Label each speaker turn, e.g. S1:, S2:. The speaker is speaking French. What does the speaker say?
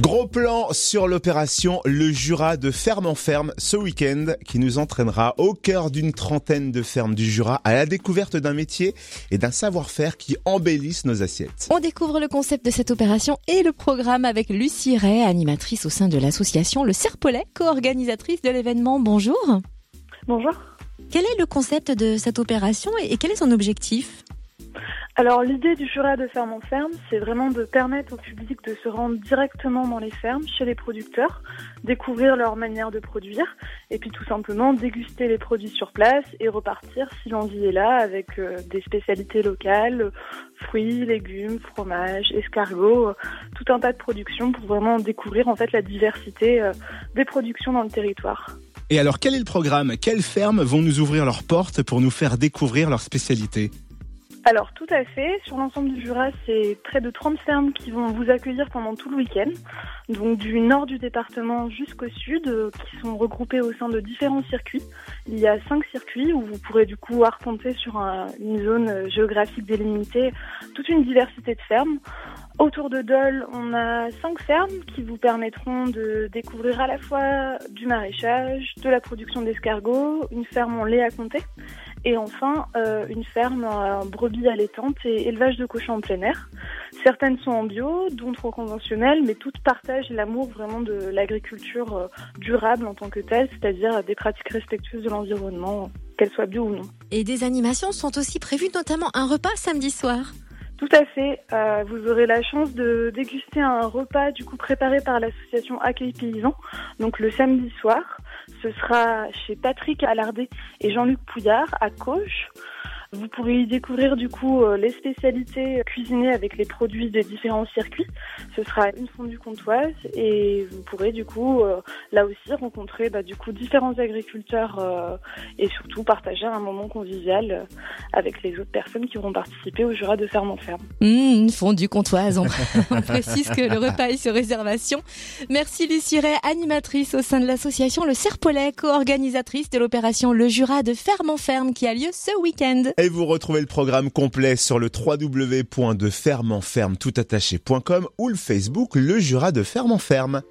S1: Gros plan sur l'opération Le Jura de ferme en ferme ce week-end qui nous entraînera au cœur d'une trentaine de fermes du Jura à la découverte d'un métier et d'un savoir-faire qui embellissent nos assiettes.
S2: On découvre le concept de cette opération et le programme avec Lucie Ray, animatrice au sein de l'association Le Serpolet, co-organisatrice de l'événement. Bonjour.
S3: Bonjour.
S2: Quel est le concept de cette opération et quel est son objectif?
S3: Alors l'idée du Jura de ferme en ferme, c'est vraiment de permettre au public de se rendre directement dans les fermes, chez les producteurs, découvrir leur manière de produire, et puis tout simplement déguster les produits sur place et repartir si l'envie est là avec euh, des spécialités locales, fruits, légumes, fromages, escargots, euh, tout un tas de productions pour vraiment découvrir en fait la diversité euh, des productions dans le territoire.
S1: Et alors quel est le programme? Quelles fermes vont nous ouvrir leurs portes pour nous faire découvrir leurs spécialités?
S3: Alors tout à fait, sur l'ensemble du Jura, c'est près de 30 fermes qui vont vous accueillir pendant tout le week-end, donc du nord du département jusqu'au sud, euh, qui sont regroupés au sein de différents circuits. Il y a cinq circuits où vous pourrez du coup arpenter sur une zone euh, géographique délimitée toute une diversité de fermes. Autour de Dole, on a cinq fermes qui vous permettront de découvrir à la fois du maraîchage, de la production d'escargots, une ferme en lait à compter et enfin euh, une ferme en brebis allaitantes et élevage de cochons en plein air. Certaines sont en bio, d'autres conventionnelles, mais toutes partagent l'amour vraiment de l'agriculture euh, durable en tant que telle, c'est-à-dire des pratiques respectueuses de l'environnement, qu'elles soient bio ou non.
S2: Et des animations sont aussi prévues, notamment un repas samedi soir.
S3: Tout à fait. Euh, vous aurez la chance de déguster un repas du coup préparé par l'association Accueil Paysan, donc le samedi soir. Ce sera chez Patrick Allardet et Jean-Luc Pouillard à Cauche. Vous pourrez y découvrir du coup euh, les spécialités cuisinées avec les produits des différents circuits. Ce sera une fondue comtoise et vous pourrez du coup euh, là aussi rencontrer bah, du coup différents agriculteurs euh, et surtout partager un moment convivial avec les autres personnes qui auront participé au Jura de ferme en ferme.
S2: Mmh, fondue comtoise. On, précise que le repas est sur réservation. Merci Lucie Ray, animatrice au sein de l'association Le Serpolet, co-organisatrice de l'opération Le Jura de ferme en ferme qui a lieu ce week-end.
S1: Vous retrouvez le programme complet sur le www.defermenferme ou le Facebook Le Jura de Ferme en Ferme.